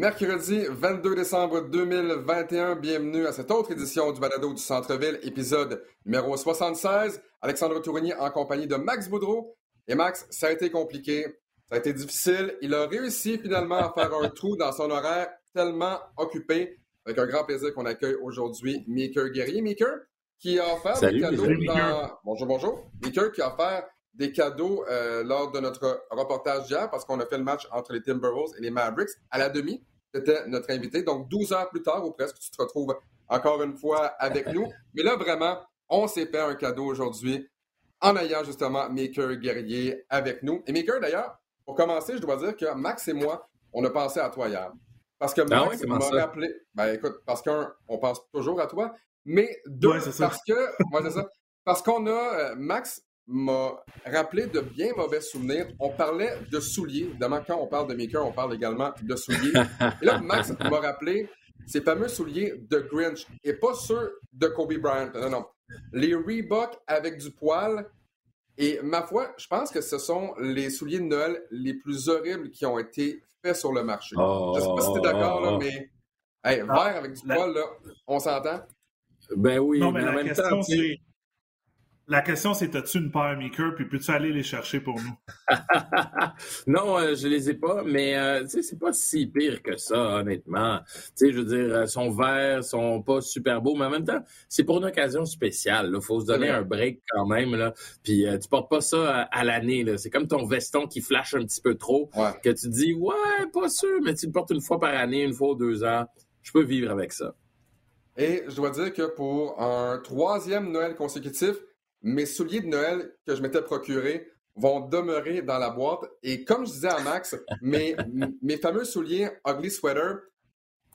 Mercredi 22 décembre 2021, bienvenue à cette autre édition du Balado du Centre-Ville, épisode numéro 76. Alexandre Tourigny en compagnie de Max Boudreau. Et Max, ça a été compliqué, ça a été difficile. Il a réussi finalement à faire un trou dans son horaire tellement occupé. Avec un grand plaisir qu'on accueille aujourd'hui Maker Guerrier. Maker, qui a offert des cadeaux dans... Bonjour, bonjour. Maker qui a offert des cadeaux euh, lors de notre reportage d'hier parce qu'on a fait le match entre les Timberwolves et les Mavericks à la demi. C'était notre invité. Donc, 12 heures plus tard ou presque, tu te retrouves encore une fois avec nous. Mais là, vraiment, on s'est fait un cadeau aujourd'hui en ayant justement Maker Guerrier avec nous. Et Maker, d'ailleurs, pour commencer, je dois dire que Max et moi, on a pensé à toi hier. Parce que ah Max m'a rappelé. Ben écoute, parce qu'un, on pense toujours à toi. Mais deux, parce que. c'est ça. Parce qu'on a. Euh, Max m'a rappelé de bien mauvais souvenirs. On parlait de souliers. Évidemment, quand on parle de maker, on parle également de souliers. Et là, Max m'a rappelé ces fameux souliers de Grinch et pas ceux de Kobe Bryant. Non, non. Les Reebok avec du poil. Et ma foi, je pense que ce sont les souliers de Noël les plus horribles qui ont été faits sur le marché. Je je sais pas si tu es d'accord, là, mais hey, ah, vert avec du poil, là, on s'entend? Ben oui, mais, en même temps, la question, c'est as-tu une paire maker, puis peux-tu aller les chercher pour nous? non, euh, je les ai pas, mais euh, sais, c'est pas si pire que ça, honnêtement. sais, je veux dire, euh, son verts, sont pas super beaux, mais en même temps, c'est pour une occasion spéciale. Il faut se donner un break quand même. Là. Puis tu portes pas ça à, l'année. C'est comme ton veston qui flash un petit peu trop, que tu dis, ouais, pas sûr, mais tu le portes une fois par année, une fois ou deux ans. Je peux vivre avec ça. Et je dois dire que pour un troisième Noël consécutif, mes souliers de Noël que je m'étais procurés vont demeurer dans la boîte. Et comme je disais à Max, mes, mes fameux souliers Ugly Sweater,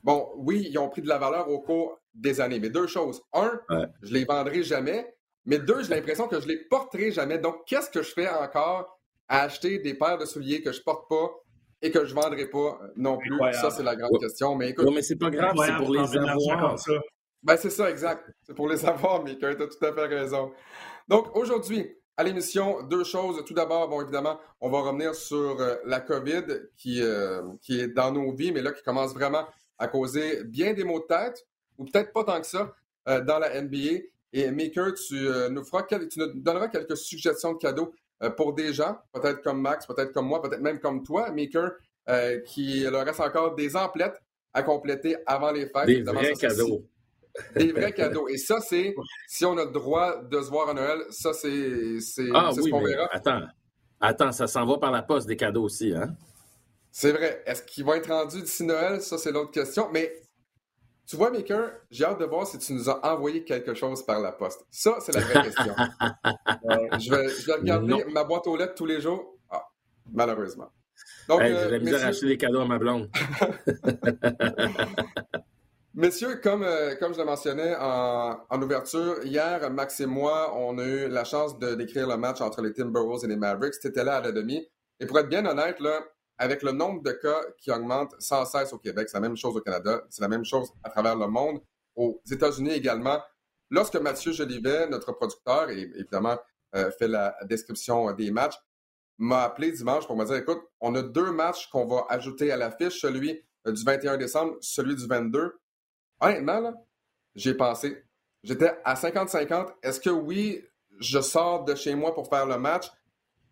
bon, oui, ils ont pris de la valeur au cours des années. Mais deux choses. Un, je les vendrai jamais. Mais deux, j'ai l'impression que je les porterai jamais. Donc, qu'est-ce que je fais encore à acheter des paires de souliers que je porte pas et que je vendrai pas non plus? Ça, c'est la grande question. Mais écoute. Non, mais c'est pas grave, c'est pour les avoir. Ben, c'est ça, exact. C'est pour les avoir, mais tu as tout à fait raison. Donc, aujourd'hui, à l'émission, deux choses. Tout d'abord, bon, évidemment, on va revenir sur euh, la COVID qui, euh, qui est dans nos vies, mais là, qui commence vraiment à causer bien des maux de tête, ou peut-être pas tant que ça, euh, dans la NBA. Et Maker, tu nous feras, tu nous donneras quelques suggestions de cadeaux pour des gens, peut-être comme Max, peut-être comme moi, peut-être même comme toi, Maker, qui leur reste encore des emplettes à compléter avant les fêtes. Des vrais cadeaux. Des vrais cadeaux. Et ça, c'est, si on a le droit de se voir à Noël, ça, c'est, c'est, ah, ce qu'on verra. Attends, attends, ça s'en va par la poste des cadeaux aussi, hein? C'est vrai. Est-ce qu'ils vont être rendus d'ici Noël? Ça, c'est l'autre question. Mais tu vois, Maker, j'ai hâte de voir si tu nous as envoyé quelque chose par la poste. Ça, c'est la vraie question. je, vais, je, vais, regarder ma boîte aux lettres tous les jours. Ah, malheureusement. Donc, hey, euh, j'ai acheter des cadeaux à ma blonde. Messieurs, comme, euh, comme je le mentionnais en, en, ouverture, hier, Max et moi, on a eu la chance de décrire le match entre les Timberwolves et les Mavericks. C'était là à la demi. Et pour être bien honnête, là, avec le nombre de cas qui augmente sans cesse au Québec, c'est la même chose au Canada, c'est la même chose à travers le monde, aux États-Unis également. Lorsque Mathieu Jolivet, notre producteur, et évidemment euh, fait la description des matchs, m'a appelé dimanche pour me dire, écoute, on a deux matchs qu'on va ajouter à l'affiche, celui euh, du 21 décembre, celui du 22 honnêtement, là, j'ai pensé. J'étais à 50-50. Est-ce que oui, je sors de chez moi pour faire le match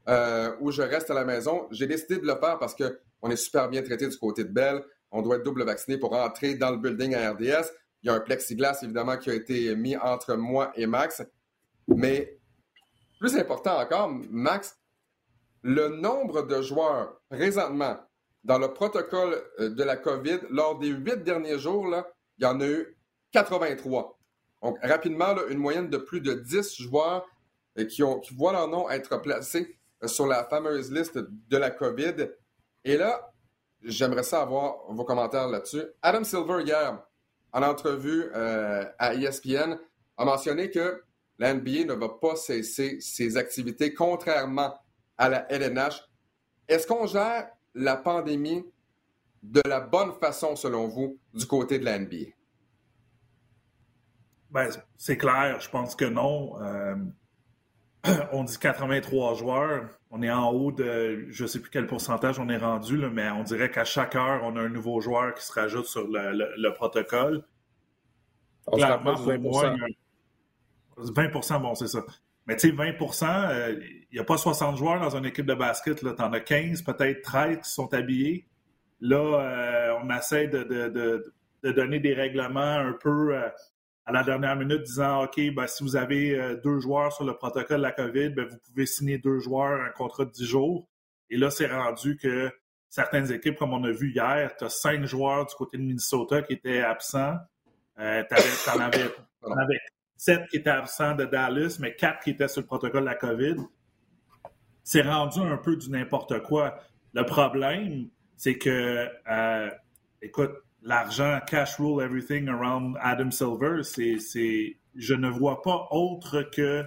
euh, ou je reste à la maison? J'ai décidé de le faire parce qu'on est super bien traité du côté de Belle. On doit être double vacciné pour entrer dans le building à RDS. Il y a un plexiglas, évidemment, qui a été mis entre moi et Max. Mais plus important encore, Max, le nombre de joueurs présentement dans le protocole euh, de la COVID lors des huit derniers jours, là, il y en a eu 83. Donc, rapidement, une moyenne de plus de 10 joueurs euh, qui, ont, qui voient leur nom être placés euh, sur la fameuse liste de la COVID. Et là, j'aimerais savoir vos commentaires là-dessus. Adam Silver, hier, en entrevue euh, à ESPN, a mentionné que la NBA ne va pas cesser ses activités, contrairement à la LNH. Est-ce qu'on gère la pandémie de la bonne façon, selon vous, du côté de la NBA? Ben, c'est clair, je pense que non. Euh, on dit 83 joueurs. On est en haut de, je ne sais plus quel pourcentage on est rendu, là, mais on dirait qu'à chaque heure, on a un nouveau joueur qui se rajoute sur le, protocole. On Clairement, pour moi, 20% bon, c'est ça. Mais tu sais, 20% il n'y a pas 60 joueurs dans une équipe de basket. Tu en as 15, peut-être 13 qui sont habillés. Là, euh, on essaie de, donner des règlements un peu euh, à la dernière minute disant OK, ben, si vous avez euh, deux joueurs sur le protocole de la COVID, ben, vous pouvez signer deux joueurs un contrat de 10 jours. Et là, c'est rendu que certaines équipes, comme on a vu hier, tu as cinq joueurs du côté de Minnesota qui étaient absents. Euh, tu en avais, sept qui étaient absents de Dallas, mais quatre qui étaient sur le protocole de la COVID. C'est rendu un peu du n'importe quoi. Le problème, c'est que, euh, écoute, l'argent, cash rule everything around Adam Silver, c'est, je ne vois pas autre que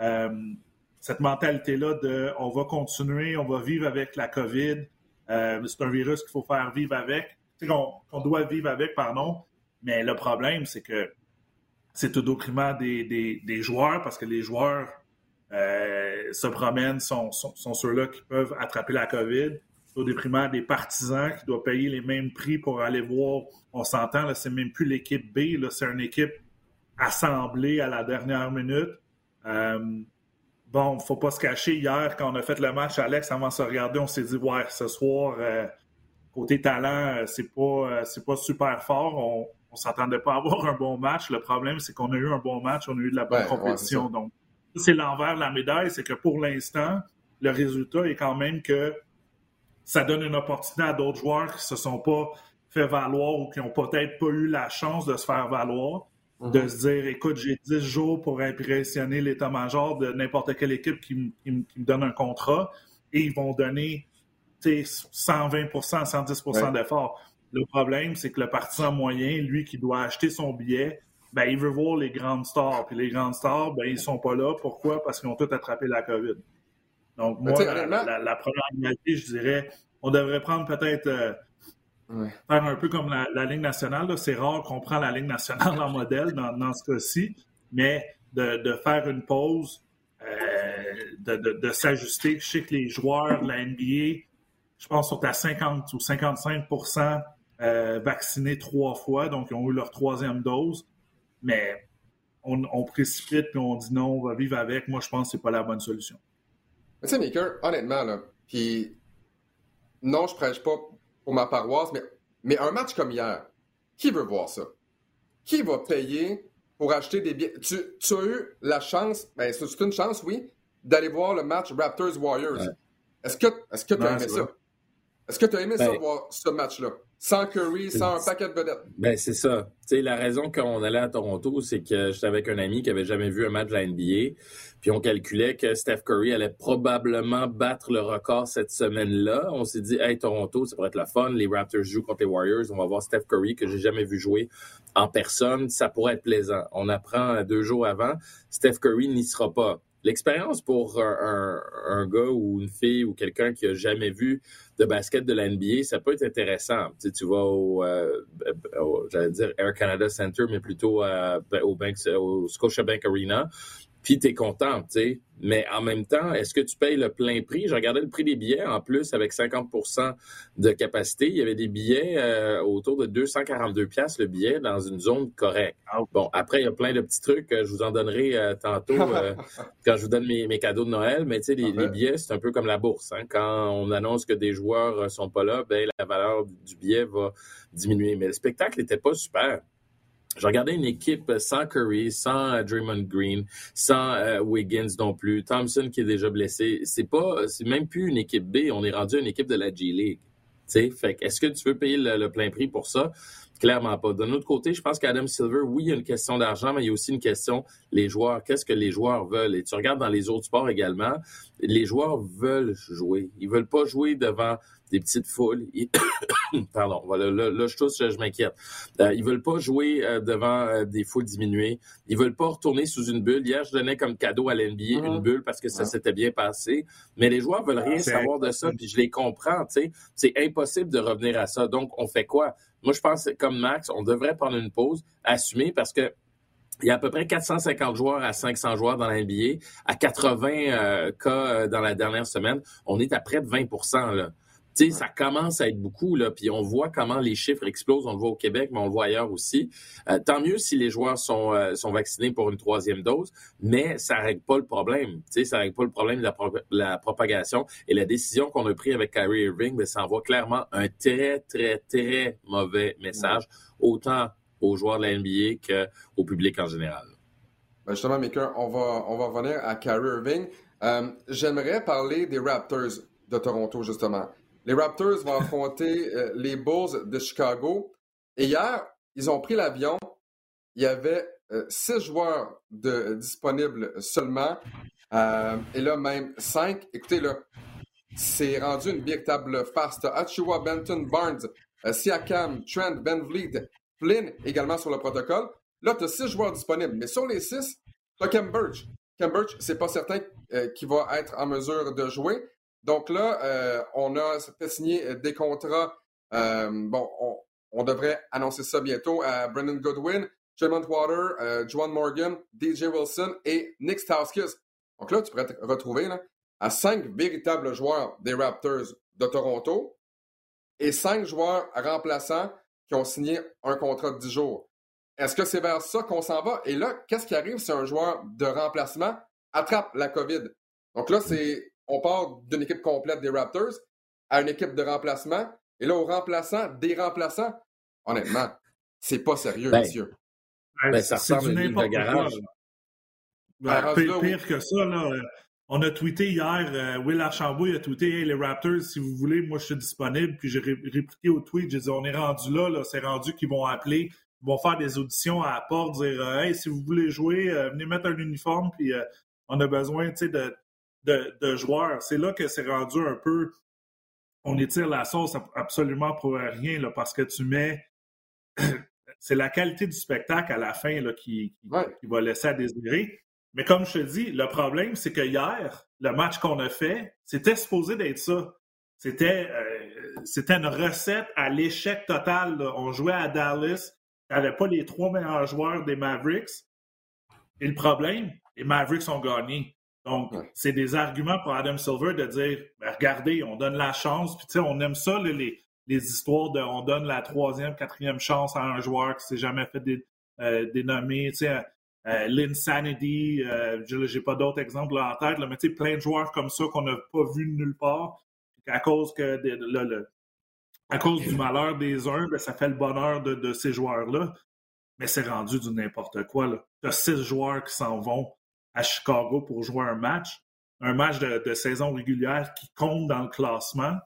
euh, cette mentalité-là de on va continuer, on va vivre avec la COVID. Euh, c'est un virus qu'il faut faire vivre avec, qu'on, doit vivre avec, pardon. Mais le problème, c'est que c'est au détriment des, des, joueurs parce que les joueurs se promènent, sont, sont ceux-là qui peuvent attraper la COVID déprimant des partisans qui doivent payer les mêmes prix pour aller voir. On s'entend, c'est même plus l'équipe B, c'est une équipe assemblée à la dernière minute. Euh, bon, faut pas se cacher. Hier, quand on a fait le match, Alex, avant de se regarder, on s'est dit, ouais, ce soir, euh, côté talent, euh, c'est pas, euh, c'est pas super fort. On, on s'attendait pas à avoir un bon match. Le problème, c'est qu'on a eu un bon match, on a eu de la bonne compétition. Donc, c'est l'envers de la médaille, c'est que pour l'instant, le résultat est quand même que ça donne une opportunité à d'autres joueurs qui se sont pas fait valoir ou qui ont peut-être pas eu la chance de se faire valoir, de mhm. se dire, écoute, j'ai 10 jours pour impressionner l'état-major de n'importe quelle équipe qui, me donne un contrat et ils vont donner 120% 110% d'efforts. Le problème, c'est que le partisan moyen, lui, qui doit acheter son billet, ben, il veut voir les grandes stars. Puis les grandes stars, ben, ils sont pas là. Pourquoi? Parce qu'ils ont tous attrapé la COVID. Donc, moi, la, première réalité, je dirais, on devrait prendre peut-être. Euh, faire un peu comme la, Ligue nationale. C'est rare qu'on prend la Ligue nationale en modèle dans, ce cas-ci, mais de, faire une pause, euh, de, s'ajuster. Je sais que les joueurs de la NBA, je pense, sont à 50 ou 55% euh, vaccinés trois fois, donc ils ont eu leur troisième dose. Mais on, on précipite et on dit non, on va vivre avec. Moi, je pense que ce n'est pas la bonne solution. Mais tu sais, Maker, honnêtement, là, puis non, je prêche pas pour ma paroisse, mais, mais un match comme hier, qui veut voir ça? Qui va payer pour acheter des billets? Tu, as eu la chance, ben c'est une chance, oui, d'aller voir le match Raptors-Warriors. Est-ce que tu as aimé ça? Est-ce que tu as aimé ça, voir ce match-là? Sans Curry, sans un paquet de vedettes. Ben, c'est ça. sais, la raison qu'on allait à Toronto, c'est que j'étais avec un ami qui avait jamais vu un match de la NBA. Puis on calculait que Steph Curry allait probablement battre le record cette semaine-là. On s'est dit, hey, Toronto, ça pourrait être la fun. Les Raptors jouent contre les Warriors. On va voir Steph Curry, que j'ai jamais vu jouer en personne. Ça pourrait être plaisant. On apprend deux jours avant. Steph Curry n'y sera pas. L'expérience pour un, gars ou une fille ou quelqu'un qui a jamais vu de basket de la NBA, ça peut être intéressant. Tu, tu vas au, euh, j'allais dire Air Canada Center, mais plutôt au, Banks, au Scotiabank Arena puis tu es content, tu sais. Mais en même temps, est-ce que tu payes le plein prix? Je regardais le prix des billets en plus avec 50% de capacité. Il y avait des billets euh, autour de 242 pièces le billet dans une zone correcte. Bon, après, il y a plein de petits trucs. je vous en donnerai euh, tantôt euh, quand je vous donne mes, cadeaux de Noël. Mais tu sais, les, billets, c'est un peu comme la bourse. Hein. Quand on annonce que des joueurs sont pas là, ben la valeur du billet va diminuer. Mais le spectacle n'était pas super. Je regardais une équipe sans Curry, sans euh, Draymond Green, sans euh, Wiggins non plus, Thompson qui est déjà blessé. C'est pas, c'est même plus une équipe B. On est rendu une équipe de la G League. sais, fait est-ce que tu veux payer le, plein prix pour ça? Clairement pas. D'un autre côté, je pense qu'Adam Silver, oui, il y a une question d'argent, mais il y a aussi une question, les joueurs, qu'est-ce que les joueurs veulent? Et tu regardes dans les autres sports également, les joueurs veulent jouer. Ils veulent pas jouer devant des petites foules. Pardon, voilà, là, je tousse, je, m'inquiète. Euh, ils veulent pas jouer euh, devant euh, des foules diminuées. Ils veulent pas retourner sous une bulle. Hier, je donnais comme cadeau à l'NBA une bulle parce que ça s'était bien passé. Mais les joueurs veulent rien savoir de ça, puis je les comprends, tu sais. C'est impossible de revenir à ça. Donc, on fait quoi? Moi, je pense, comme Max, on devrait prendre une pause, assumer, parce que il y a à peu près 450 joueurs à 500 joueurs dans la NBA. À 80 euh, cas dans la dernière semaine, on est à près de 20 là. Sais, ça commence à être beaucoup, là, puis on voit comment les chiffres explosent. On le voit au Québec, mais on le voit ailleurs aussi. Euh, tant mieux si les joueurs sont, sont vaccinés pour une troisième dose, mais ça règle pas le problème. Sais, ça règle pas le problème de la, la propagation. Et la décision qu'on a prise avec Kyrie Irving, ben, ça envoie clairement un très, très, très mauvais message, autant aux joueurs de la NBA qu'au public en général. Ben justement, Maker, on va, on va revenir à Kyrie Irving. Euh, j'aimerais parler des Raptors de Toronto, justement. Les Raptors vont affronter euh, les Bulls de Chicago. Et hier, ils ont pris l'avion. Il y avait euh, six joueurs de, disponibles seulement. et là, même cinq. Écoutez, là, c'est rendu une véritable farce. Achua, Benton, Barnes, Siakam, Trent, Ben Vliet, Flynn également sur le protocole. Là, tu as six joueurs disponibles, mais sur les six, tu as Cam Birch. Cam Birch, c'est pas certain euh, qu'il va être en mesure de jouer. Donc là, euh, on a fait signer des contrats. Euh, bon, on, devrait annoncer ça bientôt à Brendan Goodwin, Tremont Water, Joan Morgan, DJ Wilson et Nick Stauskas. Donc là, tu pourrais te retrouver à cinq véritables joueurs des Raptors de Toronto et cinq joueurs remplaçants qui ont signé un contrat de 10 jours. Est-ce que c'est vers ça qu'on s'en va? Et là, qu'est-ce qui arrive si un joueur de remplacement attrape la COVID? Donc là, c'est on part d'une équipe complète des Raptors à une équipe de remplacement. Et là, au remplaçant, des remplaçants, honnêtement, c'est pas sérieux, ben, monsieur. Ben, ça ressemble à une de garage. Ben, pire, pire, que ça, là, on a tweeté hier, euh, Will Archambault a tweeté hey, les Raptors, si vous voulez, moi je suis disponible. Puis j'ai répliqué au tweet, j'ai dit on est rendu là, là c'est rendu qu'ils vont appeler, ils vont faire des auditions à la porte, dire euh, Hey, si vous voulez jouer, euh, venez mettre un uniforme, puis on a besoin de, de, de joueurs. C'est là que c'est rendu un peu. On étire la sauce absolument pour rien, là, parce que tu mets. c'est la qualité du spectacle à la fin là, qui, qui va laisser à désirer. Mais comme je te dis, le problème, c'est que hier, le match qu'on a fait, c'était supposé d'être ça. C'était euh, c'était une recette à l'échec total. On jouait à Dallas, il avait pas les trois meilleurs joueurs des Mavericks. Et le problème, les Mavericks ont gagné. Donc, c'est des arguments pour Adam Silver de dire ben, regardez, on donne la chance. Puis, tu sais, on aime ça, les, les histoires de on donne la troisième, quatrième chance à un joueur qui s'est jamais fait euh, dénommer. Tu sais, euh, L'Insanity, euh, j'ai pas d'autres exemples en tête, là, mais tu sais, plein de joueurs comme ça qu'on n'a pas vu nulle part, à cause que le, à cause du malheur des uns, ben, ça fait le bonheur de, ces joueurs-là. Mais c'est rendu du n'importe quoi. Tu as six joueurs qui s'en vont à Chicago pour jouer un match, un match de, saison régulière qui compte dans le classement.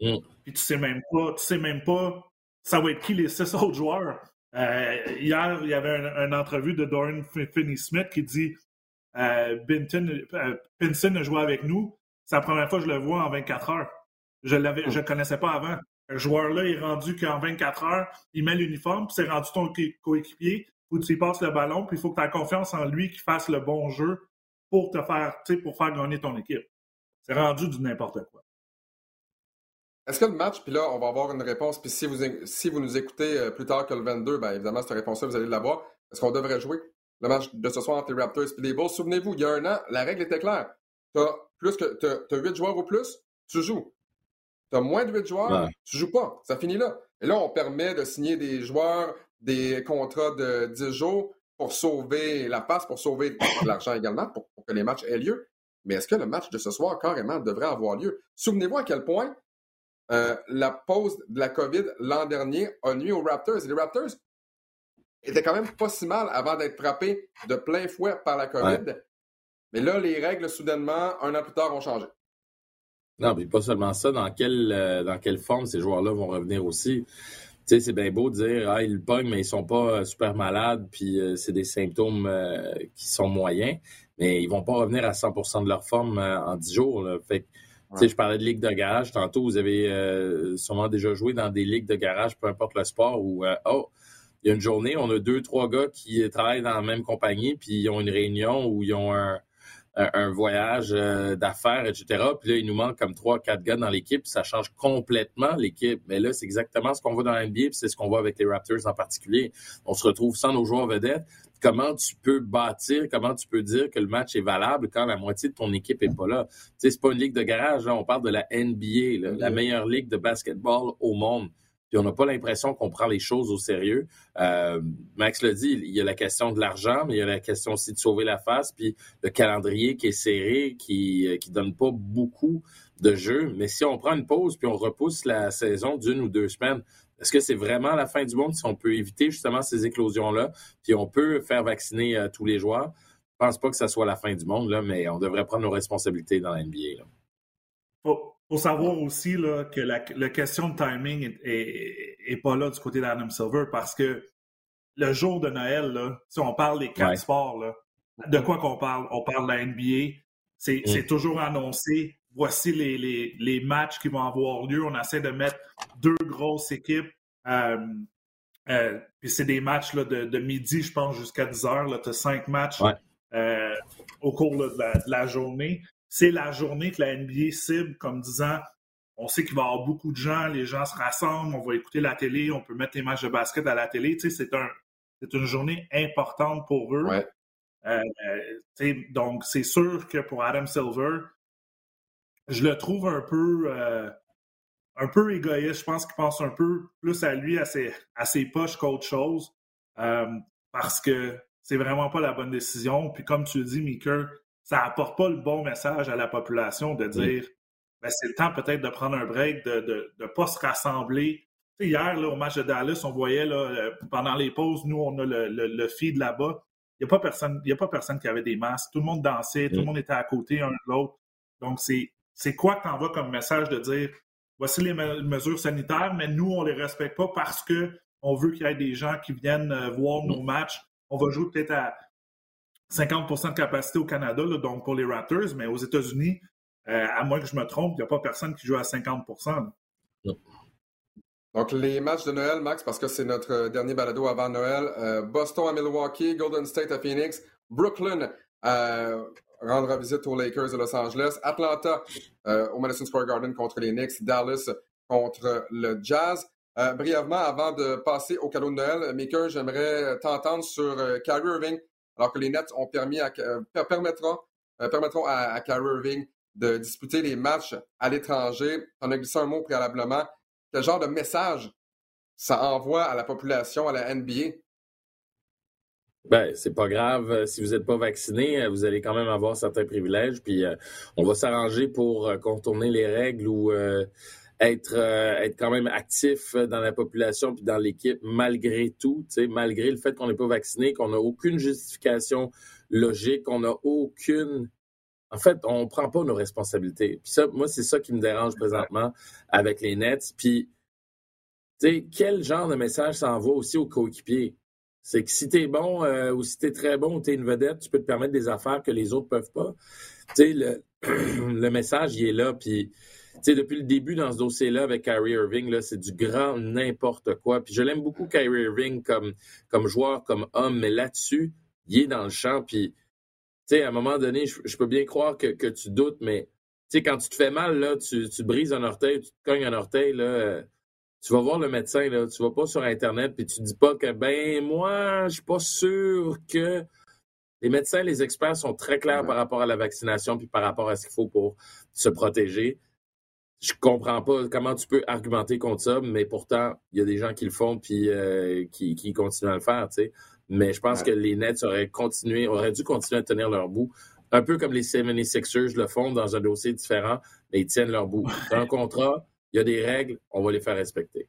Mm. Puis tu sais même pas, tu sais même pas ça va être qui les six autres joueurs. Euh, hier, il y avait une entrevue de Dorian Finney-Smith qui dit euh, euh, Pinson a joué avec nous. C'est la première fois que je le vois en 24 heures. Je ne je connaissais pas avant. Un joueur-là est rendu qu'en 24 heures, il met l'uniforme, puis c'est rendu ton coéquipier, où tu lui passes le ballon, puis il faut que tu aies confiance en lui qu'il fasse le bon jeu pour te faire, pour faire gagner ton équipe. C'est rendu du n'importe quoi. Est-ce que le match, puis là, on va avoir une réponse, puis si vous, si vous nous écoutez euh, plus tard que le 22, bien évidemment, cette réponse-là, vous allez l'avoir. Est-ce qu'on devrait jouer le match de ce soir entre les Raptors et les Bulls? Souvenez-vous, il y a un an, la règle était claire. Tu as, plus que, t'as, 8 joueurs ou plus, tu joues. Tu as moins de 8 joueurs, tu joues pas. Ça finit là. Et là, on permet de signer des joueurs, des contrats de 10 jours pour sauver la passe, pour sauver de l'argent également, pour que les matchs aient lieu. Mais est-ce que le match de ce soir, carrément, devrait avoir lieu? Souvenez-vous à quel point euh, la pause de la COVID l'an dernier a nuit aux Raptors. Et les Raptors étaient quand même pas si mal avant d'être frappés de plein fouet par la COVID. Mais là, les règles, soudainement, un an plus tard, ont changé. Non, mais pas seulement ça. Dans quelle, euh, dans quelle forme ces joueurs-là vont revenir aussi? Tu sais, c'est bien beau de dire, ah, ils pognent, mais ils sont pas euh, super malades, puis c'est des symptômes qui sont moyens, mais ils vont pas revenir à 100 de leur forme en 10 jours. Là. Fait je parlais de ligue de garage. Tantôt, vous avez euh, sûrement déjà joué dans des ligues de garage, peu importe le sport, où, euh, oh, il y a une journée, on a deux, trois gars qui travaillent dans la même compagnie, puis ils ont une réunion où ils ont un, un, voyage euh, d'affaires, etc. Puis là, il nous manque comme trois, quatre gars dans l'équipe, ça change complètement l'équipe. Mais là, c'est exactement ce qu'on voit dans la NBA, puis c'est ce qu'on voit avec les Raptors en particulier. On se retrouve sans nos joueurs vedettes. Comment tu peux bâtir, comment tu peux dire que le match est valable quand la moitié de ton équipe est pas là? Tu sais, c'est pas une ligue de garage, on parle de la NBA, la meilleure ligue de basketball au monde puis on n'a pas l'impression qu'on prend les choses au sérieux. Euh, Max l'a dit, il y a la question de l'argent, mais il y a la question aussi de sauver la face, puis le calendrier qui est serré, qui ne donne pas beaucoup de jeux. Mais si on prend une pause puis on repousse la saison d'une ou deux semaines, est-ce que c'est vraiment la fin du monde si on peut éviter justement ces éclosions-là, puis on peut faire vacciner euh, tous les joueurs? Je pense pas que ça soit la fin du monde, là, mais on devrait prendre nos responsabilités dans la NBA. Là. Faut savoir aussi là, que la, question de timing est, pas là du côté d'Adam Silver parce que le jour de Noël, là, si on parle des quatre sports, là, de quoi qu'on parle? On parle de la NBA. C'est mm. toujours annoncé. Voici les, les, les, matchs qui vont avoir lieu. On essaie de mettre deux grosses équipes. Euh, euh, puis c'est des matchs là, de, de, midi, je pense, jusqu'à 10 heures. Tu as cinq matchs euh, au cours de la, journée c'est la journée que la NBA cible comme disant on sait qu'il va y avoir beaucoup de gens, les gens se rassemblent, on va écouter la télé, on peut mettre les matchs de basket à la télé. Tu sais, c'est un, c'est une journée importante pour eux. Euh, donc, c'est sûr que pour Adam Silver, je le trouve un peu, euh, un peu égoïste. Je pense qu'il pense un peu plus à lui, à ses, à ses poches qu'autre chose, euh, parce que c'est vraiment pas la bonne décision. Puis comme tu le dis, Meeker, ça apporte pas le bon message à la population de dire ben, c'est le temps peut-être de prendre un break, de ne pas se rassembler. hier, là, au match de Dallas, on voyait là, euh, pendant les pauses, nous, on a le, le, feed là-bas. Il n'y a, pas personne, a pas personne qui avait des masques. Tout le monde dansait, tout le monde était à côté un de l'autre. Donc, c'est quoi que tu envoies comme message de dire voici les mesures sanitaires, mais nous, on ne les respecte pas parce qu'on veut qu'il y ait des gens qui viennent euh, voir nos matchs. On va jouer peut-être à 50% de capacité au Canada, donc pour les Raptors, mais aux États-Unis, euh, à moins que je me trompe, il n'y a pas personne qui joue à 50% Donc, les matchs de Noël, Max, parce que c'est notre dernier balado avant Noël. Euh, Boston à Milwaukee, Golden State à Phoenix, Brooklyn à rendre visite aux Lakers de Los Angeles, Atlanta euh, au Madison Square Garden contre les Knicks, Dallas contre le Jazz. brièvement, avant de passer au cadeau de Noël, Maker, j'aimerais t'entendre sur Kyrie Irving alors que les Nets ont permis à, euh, permettront, euh, permettront à, Kyrie Irving de disputer les matchs à l'étranger. On a glissé un mot préalablement. Quel genre de message ça envoie à la population, à la NBA? Ben, c'est pas grave. Euh, si vous n'êtes pas vacciné, vous allez quand même avoir certains privilèges. Puis on va s'arranger pour contourner les règles ou être, euh, être quand même actif dans la population puis dans l'équipe malgré tout, malgré le fait qu'on n'est pas vacciné, qu'on n'a aucune justification logique, qu'on n'a aucune... En fait, on ne prend pas nos responsabilités. Puis ça, moi, c'est ça qui me dérange présentement avec les Nets. Puis, tu sais, quel genre de message ça envoie aussi aux coéquipiers? C'est que si tu es bon euh, ou si tu es très bon ou tu es une vedette, tu peux te permettre des affaires que les autres peuvent pas. Tu sais, le, le message, il est là. Puis, sais, depuis le début dans ce dossier-là avec Kyrie Irving, là, c'est du grand n'importe quoi. Puis je l'aime beaucoup, Kyrie Irving, comme, comme joueur, comme homme, mais là-dessus, il est dans le champ. Puis, tu sais, à un moment donné, je, peux bien croire que, que tu doutes, mais tu sais, quand tu te fais mal, là, tu, tu, brises un orteil, tu te cognes un orteil, là, euh, tu vas voir le médecin, là, tu vas pas sur Internet, puis tu dis pas que, ben, moi, je suis pas sûr que. Les médecins, les experts sont très clairs par rapport à la vaccination, puis par rapport à ce qu'il faut pour se protéger je comprends pas comment tu peux argumenter contre ça, mais pourtant, il y a des gens qui le font puis euh, qui, qui, continuent à le faire, tu sais. Mais je pense que les Nets auraient continué, auraient dû continuer à tenir leur bout. Un peu comme les 76ers le font dans un dossier différent, mais ils tiennent leur bout. Dans un contrat, il y a des règles, on va les faire respecter.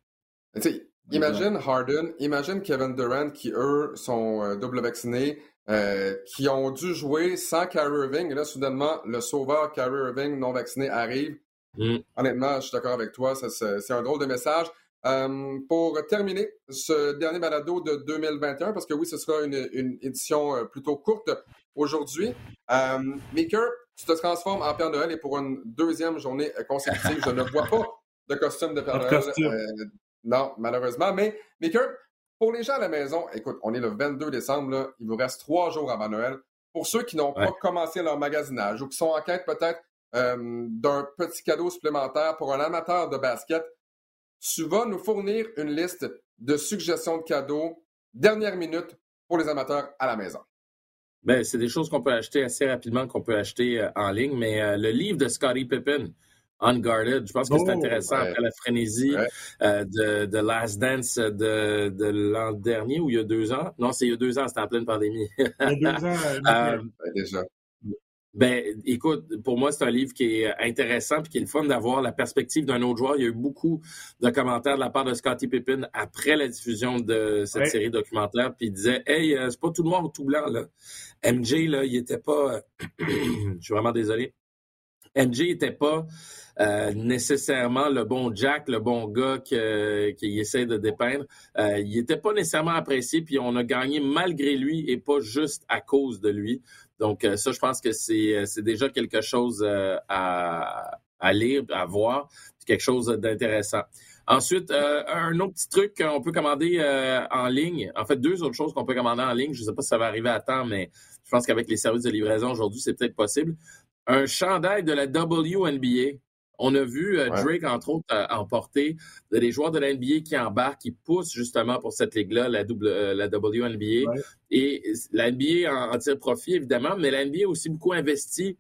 imagine Harden, imagine Kevin Durant qui, eux, sont euh, double vaccinés, euh, qui ont dû jouer sans Kyrie Irving. Et là, soudainement, le sauveur Kyrie Irving non vacciné arrive Mm. Honnêtement, je suis d'accord avec toi. C'est un drôle de message. Euh, pour terminer ce dernier balado de 2021, parce que oui, ce sera une, édition euh, plutôt courte aujourd'hui. Euh, Maker, tu te transformes en Père Noël et pour une deuxième journée consécutive, je ne vois pas de costume de Père Noël. Euh, non, malheureusement. Mais Maker, pour les gens à la maison, écoute, on est le 22 décembre, il vous reste trois jours avant Noël pour ceux qui n'ont pas commencé leur magasinage ou qui sont en quête peut-être d'un petit cadeau supplémentaire pour un amateur de basket, tu vas nous fournir une liste de suggestions de cadeaux dernière minute pour les amateurs à la maison. Ben, c'est des choses qu'on peut acheter assez rapidement, qu'on peut acheter euh, en ligne, mais euh, le livre de Scottie Pippen, Unguarded, je pense que c'est oh, intéressant après la frénésie euh, de, de, Last Dance de, de l'an dernier ou il y a deux ans? Non, c'est il y a deux ans, c'était en pleine pandémie. il y a deux ans, déjà. Ben, écoute, pour moi, c'est un livre qui est intéressant et qui est le fun d'avoir la perspective d'un autre joueur. Il y a eu beaucoup de commentaires de la part de Scottie Pippen après la diffusion de cette série documentaire, puis il disait Hey, euh, c'est pas tout noir ou tout blanc, là. MJ, là, il était pas. Je suis vraiment désolé. MJ était pas euh, nécessairement le bon Jack, le bon gars qu'il essaie de dépeindre. Euh, il n'était pas nécessairement apprécié, puis on a gagné malgré lui et pas juste à cause de lui. Donc, euh, ça, je pense que c'est déjà quelque chose à, à, lire, à voir, quelque chose d'intéressant. Ensuite, un autre petit truc qu'on peut commander en ligne. En fait, deux autres choses qu'on peut commander en ligne. Je ne sais pas si ça va arriver à temps, mais je pense qu'avec les services de livraison aujourd'hui, c'est peut-être possible. Un chandail de la WNBA on a vu euh, Drake, entre autres, euh, emporter des joueurs de la NBA qui embarquent, qui poussent justement pour cette ligue-là, la, euh, la WNBA. Et la NBA en, tire profit, évidemment, mais la NBA a aussi beaucoup investi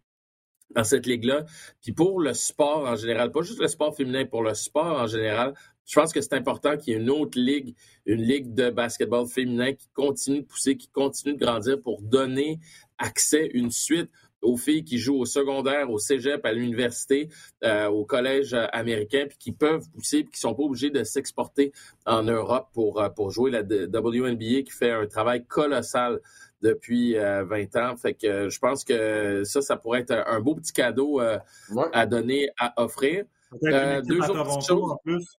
dans cette ligue-là. Puis pour le sport en général, pas juste le sport féminin, pour le sport en général, je pense que c'est important qu'il y ait une autre ligue, une ligue de basketball féminin qui continue de pousser, qui continue de grandir pour donner accès, une suite aux filles qui jouent au secondaire, au cégep, à l'université, euh, au collège euh, américain, puis qui peuvent pousser, puis qui sont pas obligés de s'exporter en Europe pour, euh, pour jouer la WNBA, qui fait un travail colossal depuis 20 ans. Fait que je pense que ça, ça pourrait être un beau petit cadeau à donner, à offrir. deux autres choses. En plus.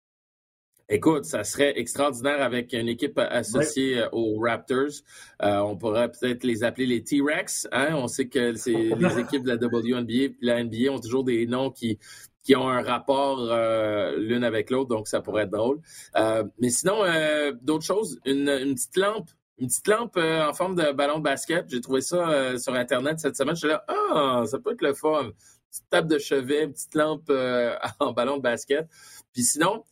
Écoute, ça serait extraordinaire avec une équipe associée euh, aux Raptors. Euh, on pourrait peut-être les appeler les T-Rex. Hein? On sait que c'est les équipes de la WNBA et la NBA ont toujours des noms qui qui ont un rapport euh, l'une avec l'autre, donc ça pourrait être drôle. mais sinon, d'autres choses, une, petite lampe une petite lampe en forme de ballon de basket. J'ai trouvé ça sur Internet cette semaine. Je suis là, ah, ça peut être le fun. Petite table de chevet, une petite lampe en ballon de basket. Puis sinon,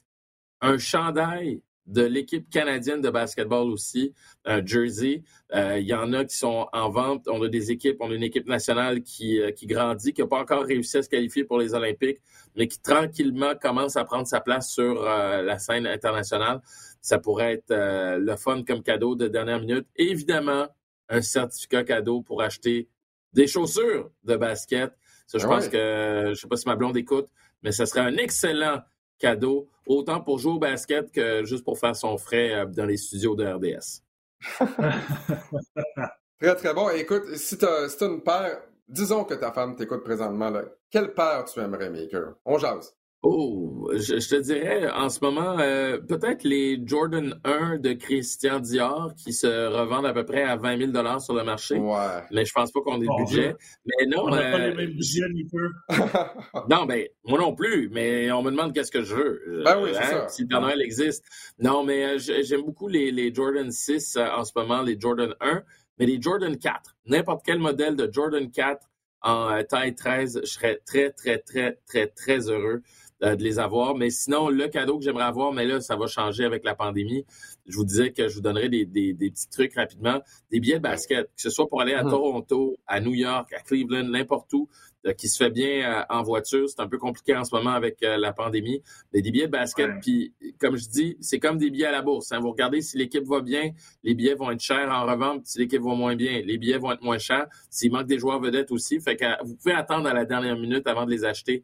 un chandail de l'équipe canadienne de basketball aussi, un jersey. Euh, il y en a qui sont en vente. On a des équipes, on a une équipe nationale qui, euh, qui grandit, qui n'a pas encore réussi à se qualifier pour les Olympiques, mais qui tranquillement commence à prendre sa place sur euh, la scène internationale. Ça pourrait être le fun comme cadeau de dernière minute. évidemment, un certificat cadeau pour acheter des chaussures de basket. Ça, je ah pense que, je sais pas si ma blonde écoute, mais ce serait un excellent cadeau, autant pour jouer au basket que juste pour faire son frais euh, dans les studios de RDS. très, très bon. Écoute, si tu as, une paire, disons que ta femme t'écoute présentement, là, quelle paire tu aimerais, Maker? On jase. Oh, je, te dirais en ce moment, euh, peut-être les Jordan 1 de Christian Dior qui se revendent à peu près à 20 000 sur le marché. Ouais. Mais je pense pas qu'on ait le budget. Mais non. On n'a pas les euh, mêmes budgets, ni peu. non, ben, moi non plus, mais on me demande qu'est-ce que je veux. Ben oui, c'est hein, ça. Si le Père existe. Non, mais euh, j'aime beaucoup les, les Jordan 6 en ce moment, les Jordan 1, mais les Jordan 4. N'importe quel modèle de Jordan 4 en taille 13, je serais très, très, très, très, très heureux. Euh, de les avoir. Mais sinon, le cadeau que j'aimerais avoir, mais là, ça va changer avec la pandémie. Je vous disais que je vous donnerais des, petits trucs rapidement. Des billets de basket, que ce soit pour aller à hum. Toronto, à New York, à Cleveland, n'importe où, euh, qui se fait bien euh, en voiture. C'est un peu compliqué en ce moment avec la pandémie. Mais des billets de basket, puis comme je dis, c'est comme des billets à la bourse. Hein. Vous regardez si l'équipe va bien, les billets vont être chers en revente. Si l'équipe va moins bien, les billets vont être moins chers. S'il manque des joueurs vedettes aussi, fait que vous pouvez attendre à la dernière minute avant de les acheter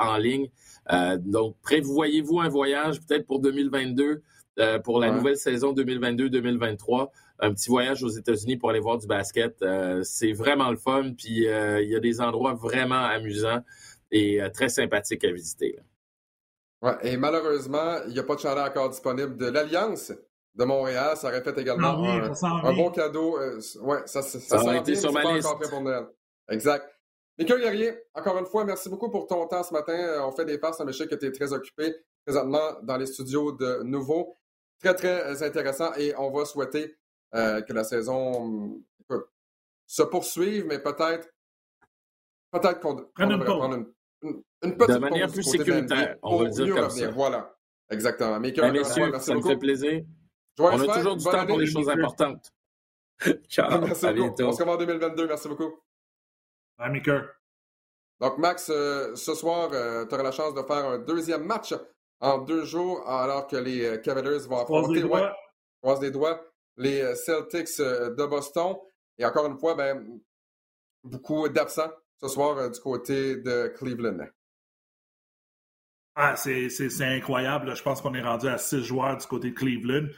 en ligne. Euh, donc, prévoyez-vous un voyage peut-être pour 2022, euh, pour la nouvelle saison 2022-2023 un petit voyage aux États-Unis pour aller voir du basket. Euh, c'est vraiment le fun. Puis il y a des endroits vraiment amusants et très sympathiques à visiter. Ouais, et malheureusement, il n'y a pas de chandail encore disponible de l'Alliance de Montréal. Ça aurait fait également un, bon cadeau. ouais, ça, ça, ça, ça a été sur ma liste. Exact. Michael Guerrier, encore une fois, merci beaucoup pour ton temps ce matin. Euh, on fait des passes, mais je sais que tu es très occupé présentement dans les studios de Nouveau. Très, très euh, intéressant et on va souhaiter euh, que la saison se poursuivre, mais peut-être peut-être qu'on devrait prendre une, une, petite de manière plus sécuritaire, on va dire comme ça. Voilà, exactement. Mais ben, messieurs, ça me fait plaisir. on a toujours du temps pour les choses importantes. Ciao, merci à bientôt. On se revoit en 2022. Merci beaucoup. Maker. Donc, Max, euh, ce soir, euh, tu auras la chance de faire un deuxième match en deux jours, alors que les euh, Cavaliers vont affronter, ouais, croise des doigts, les Celtics de Boston. Et encore une fois, ben, beaucoup d'absents ce soir du côté de Cleveland. Ah, c'est incroyable. Je pense qu'on est rendu à six joueurs du côté de Cleveland.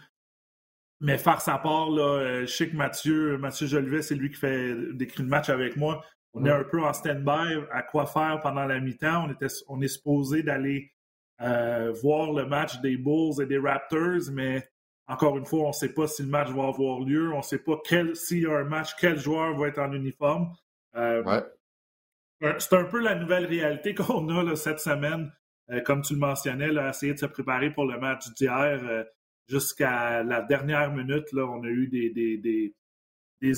Mais faire sa part, là, je sais que Mathieu, Mathieu Jolivet, c'est lui qui fait décrit le match avec moi. On est un peu en stand-by à quoi faire pendant la mi-temps. On, était, on est supposé d'aller euh, voir le match des Bulls et des Raptors, mais encore une fois, on ne sait pas si le match va avoir lieu. On ne sait pas s'il y a un match, quel joueur va être en uniforme. Euh, c'est un peu la nouvelle réalité qu'on a cette semaine. Euh, comme tu le mentionnais, là, essayer de se préparer pour le match d'hier jusqu'à la dernière minute. Là, on a eu des, des des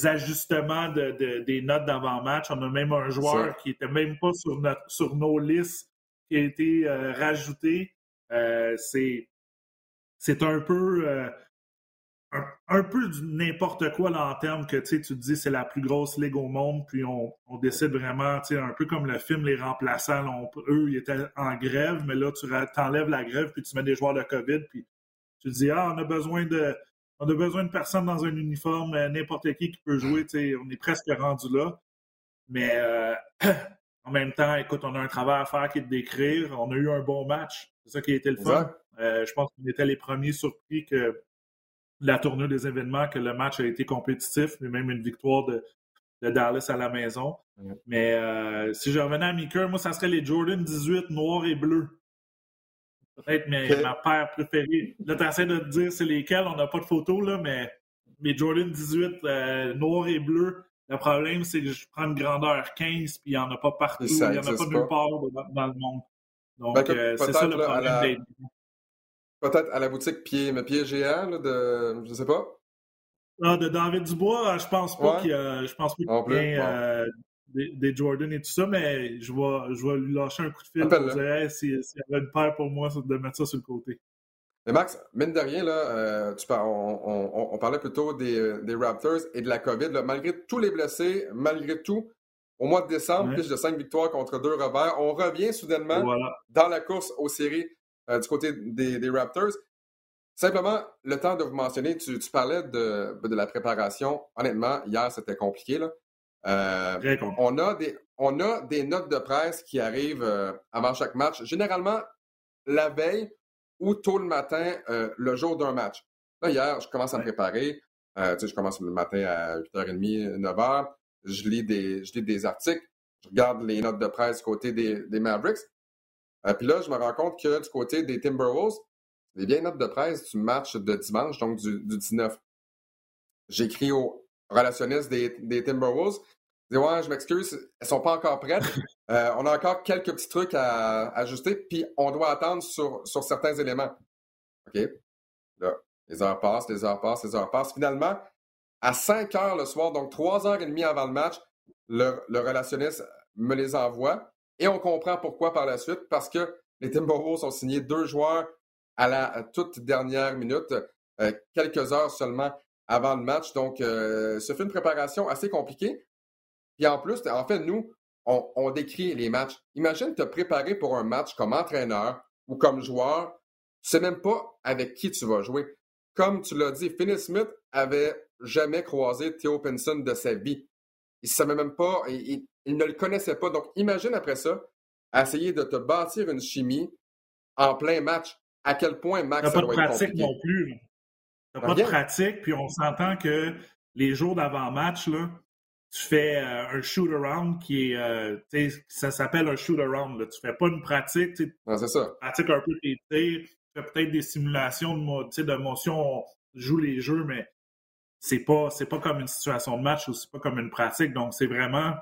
ajustements de, des notes d'avant-match. On a même un joueur qui n'était même pas sur, notre, sur nos listes qui a été euh, rajouté. Euh, c'est, c'est un peu euh, un, peu n'importe quoi là, en termes que tu te dis c'est la plus grosse ligue au monde, puis on, on décide vraiment, un peu comme le film Les Remplaçants. eux, ils étaient en grève, mais là, tu enlèves la grève, puis tu mets des joueurs de COVID, puis tu te dis Ah, on a besoin de on a besoin de personne dans un uniforme, euh, n'importe qui qui peut jouer. On est presque rendu là. Mais euh, en même temps, écoute, on a un travail à faire qui est de décrire. On a eu un bon match. C'est ça qui a été le fun. Euh, je pense qu'on était les premiers surpris que la tournure des événements, que le match a été compétitif, mais même une victoire de, Dallas à la maison. Mais si je revenais à Meeker, moi, ça serait les Jordan 18 noirs et bleus peut-être ma paire préférée. Là, tu essaies de te dire c'est lesquels, on n'a pas de photos, là, mais mes Jordan 18 euh, noir et bleu, le problème, c'est que je prends une grandeur 15 puis il n'y en a pas partout. il n'y en a pas nulle part dans, le monde. Donc, ben, euh, c'est ça le problème Peut-être à la boutique pied, mais pied géant, là, de. Je sais pas. Ah, de David Dubois, je pense pas qu'il y a. Je pense pas qu'il y a des, Jordan et tout ça, mais je vais, je vais lui lâcher un coup de fil pour dire s'il y avait une paire pour moi de mettre ça sur le côté. Mais Max, mine de rien, là, euh, tu on, parlait plutôt des, des, Raptors et de la COVID. malgré tous les blessés, malgré tout, au mois de décembre, plus de cinq victoires contre deux revers, on revient soudainement dans la course aux séries euh, du côté des, des, Raptors. Simplement, le temps de vous mentionner, tu, tu parlais de, de, la préparation. Honnêtement, hier, c'était compliqué. Là. Euh, on, a des, on a des notes de presse qui arrivent euh, avant chaque match, généralement la veille ou tôt le matin, euh, le jour d'un match. Là, hier, je commence à me préparer. tu sais, je commence le matin à 8h30, 9h. Je lis des, je lis des articles. Je regarde les notes de presse du côté des, des Mavericks. Puis là, je me rends compte que du côté des Timberwolves, les vieilles notes de presse du match de dimanche, donc du, du 19. J'écris au, relationniste des, des Timberwolves. Je dis, ouais, je m'excuse, elles sont pas encore prêtes. Euh, on a encore quelques petits trucs à, ajuster, puis on doit attendre sur, sur certains éléments. OK? Là, les heures passent, les heures passent, les heures passent. Finalement, à 5 heures le soir, donc 3 heures et demie avant le match, le, le relationniste me les envoie. Et on comprend pourquoi par la suite, parce que les Timberwolves ont signé deux joueurs à la toute dernière minute, euh, quelques heures seulement avant le match. Donc, euh, ce fait une préparation assez compliquée. Puis en plus, en fait, nous, on, décrit les matchs. Imagine te préparer pour un match comme entraîneur ou comme joueur. Tu sais même pas avec qui tu vas jouer. Comme tu l'as dit, Finney Smith avait jamais croisé Theo Pinson de sa vie. Il savait même pas, il, ne le connaissait pas. Donc, imagine après ça, essayer de te bâtir une chimie en plein match. À quel point Max ça doit être compliqué. non plus. T'as pas de pratique, puis on s'entend que les jours d'avant-match, là, tu fais euh, un shoot-around qui est. Euh, ça s'appelle un shoot-around. Tu fais pas une pratique. Tu pratiques un peu tes tirs, tu fais peut-être des simulations de, de motion, on joue les jeux, mais c'est pas, c'est pas comme une situation de match ou c'est pas comme une pratique. Donc, c'est vraiment.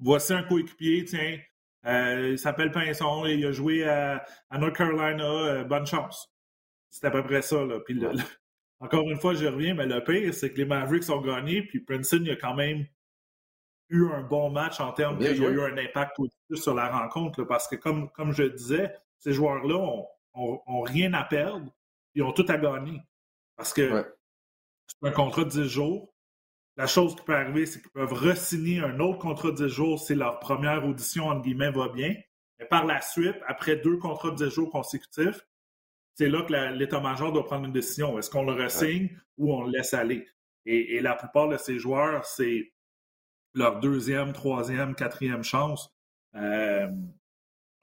Voici un coéquipier, tiens. Euh, il s'appelle Pinson et il a joué à, North Carolina. bonne chance. C'est à peu près ça. Là. Puis le, encore une fois, je reviens, mais le pire, c'est que les Mavericks ont gagné, puis Princeton, il a quand même eu un bon match en termes qu'il y a eu un impact positif sur la rencontre. parce que, comme, comme je disais, ces joueurs-là ont, rien à perdre. Ils ont tout à gagner. Parce que c'est un contrat de 10 jours. La chose qui peut arriver, c'est qu'ils peuvent re-signer un autre contrat de 10 jours si leur première audition, entre guillemets, va bien. Mais par la suite, après deux contrats de 10 jours consécutifs, c'est là que l'état-major doit prendre une décision. Est-ce qu'on le re-signe ou on le laisse aller? Et, la plupart de ces joueurs, c'est leur deuxième, troisième, quatrième chance. Euh,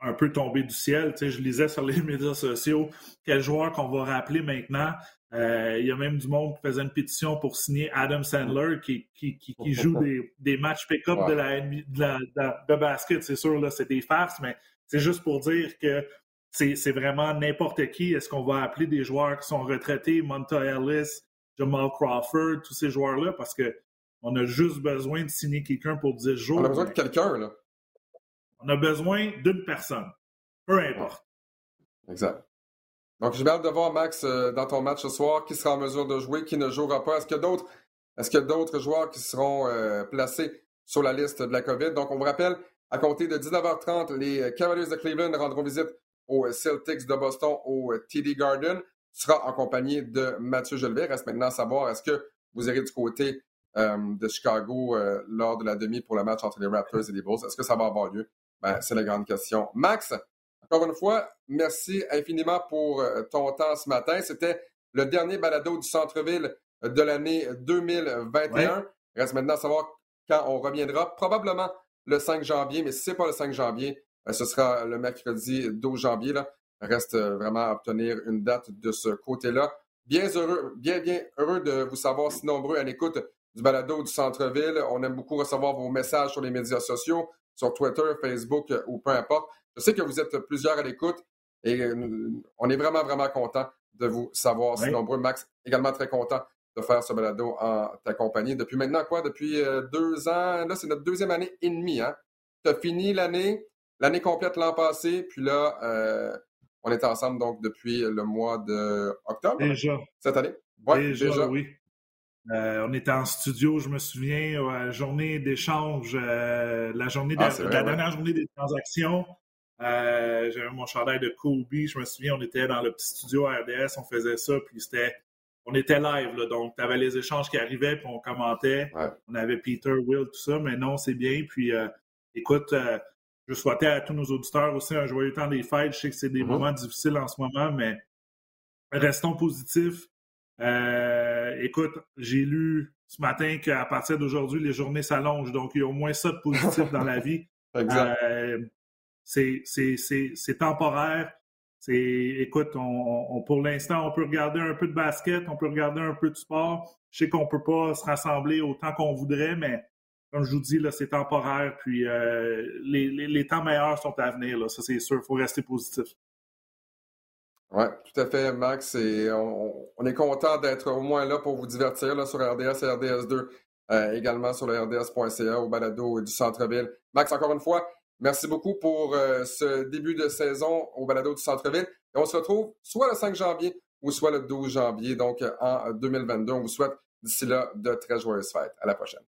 un peu tombé du ciel. je lisais sur les médias sociaux quel joueur qu'on va rappeler maintenant. Euh, il y a même du monde qui faisait une pétition pour signer Adam Sandler qui, joue des, matchs pick-up de, la, de, basket. C'est sûr, là, c'est des farces, mais c'est juste pour dire que c'est vraiment n'importe qui. Est-ce qu'on va appeler des joueurs qui sont retraités, Monta Ellis, Jamal Crawford, tous ces joueurs-là, parce que on a juste besoin de signer quelqu'un pour 10 jours. On a besoin de quelqu'un, là. On a besoin d'une personne. Peu importe. Exact. Donc, j'ai hâte de voir, Max, euh, dans ton match ce soir, qui sera en mesure de jouer, qui ne jouera pas. Est-ce qu'il y a d'autres, est-ce qu'il y a d'autres joueurs qui seront euh, placés sur la liste de la COVID? Donc, on vous rappelle, à compter de 19h30, les Cavaliers de Cleveland rendront visite aux Celtics de Boston au TD Garden. Tu seras en compagnie de Mathieu Gelbert. Reste maintenant à savoir, est-ce que vous irez du côté euh, de Chicago lors de la demi pour le match entre les Raptors et les Bulls? Est-ce que ça va avoir lieu? Ben, c'est la grande question. Max, encore une fois, merci infiniment pour euh, ton temps ce matin. C'était le dernier balado du centre-ville de l'année 2021. Il reste maintenant à savoir quand on reviendra. Probablement le 5 janvier, mais si ce n'est pas le 5 janvier, euh, ce sera le mercredi 12 janvier. Là. Reste euh, vraiment à obtenir une date de ce côté-là. Bien heureux, bien, bien heureux de vous savoir si nombreux à l'écoute du balado du centre-ville. On aime beaucoup recevoir vos messages sur les médias sociaux sur Twitter, Facebook euh, ou peu importe. Je sais que vous êtes plusieurs à l'écoute et euh, on est vraiment, vraiment content de vous savoir si nombreux. Max, également très content de faire ce balado en ta compagnie. Depuis maintenant, quoi? Depuis euh, deux ans? Là, c'est notre deuxième année et demie. Hein? Tu as fini l'année, l'année complète l'an passé, puis là, on est ensemble donc depuis le mois d'octobre. Déjà. Cette année? Ouais, déjà, oui. Euh, on était en studio, je me souviens, la journée d'échange, euh, la journée ah, la dernière journée des transactions. Euh, j'avais mon chandail de Kobe. Je me souviens, on était dans le petit studio RDS, on faisait ça, puis c'était. On était live, là, donc tu avais les échanges qui arrivaient, puis on commentait. On avait Peter, Will, tout ça, mais non, c'est bien. Puis écoute, je souhaitais à tous nos auditeurs aussi un joyeux temps des fêtes. Je sais que c'est des mm-hmm. moments difficiles en ce moment, mais restons positifs. Euh, écoute, j'ai lu ce matin qu'à partir d'aujourd'hui, les journées s'allongent, donc il y a au moins ça de positif dans la vie. Euh, c'est temporaire. Écoute, on, pour l'instant, on peut regarder un peu de basket, on peut regarder un peu de sport. Je sais qu'on ne peut pas se rassembler autant qu'on voudrait, mais comme je vous dis, c'est temporaire. Puis euh, les, les, temps meilleurs sont à venir, là, ça c'est sûr. Il faut rester positif. Oui, tout à fait, Max. Et on, est content d'être au moins là pour vous divertir là, sur RDS et RDS2, euh, également sur le RDS.ca au balado du centre-ville. Max, encore une fois, merci beaucoup pour euh, ce début de saison au balado du centre-ville. Et on se retrouve soit le 5 janvier ou soit le 12 janvier, donc en 2022. On vous souhaite d'ici là de très joyeuses fêtes. À la prochaine.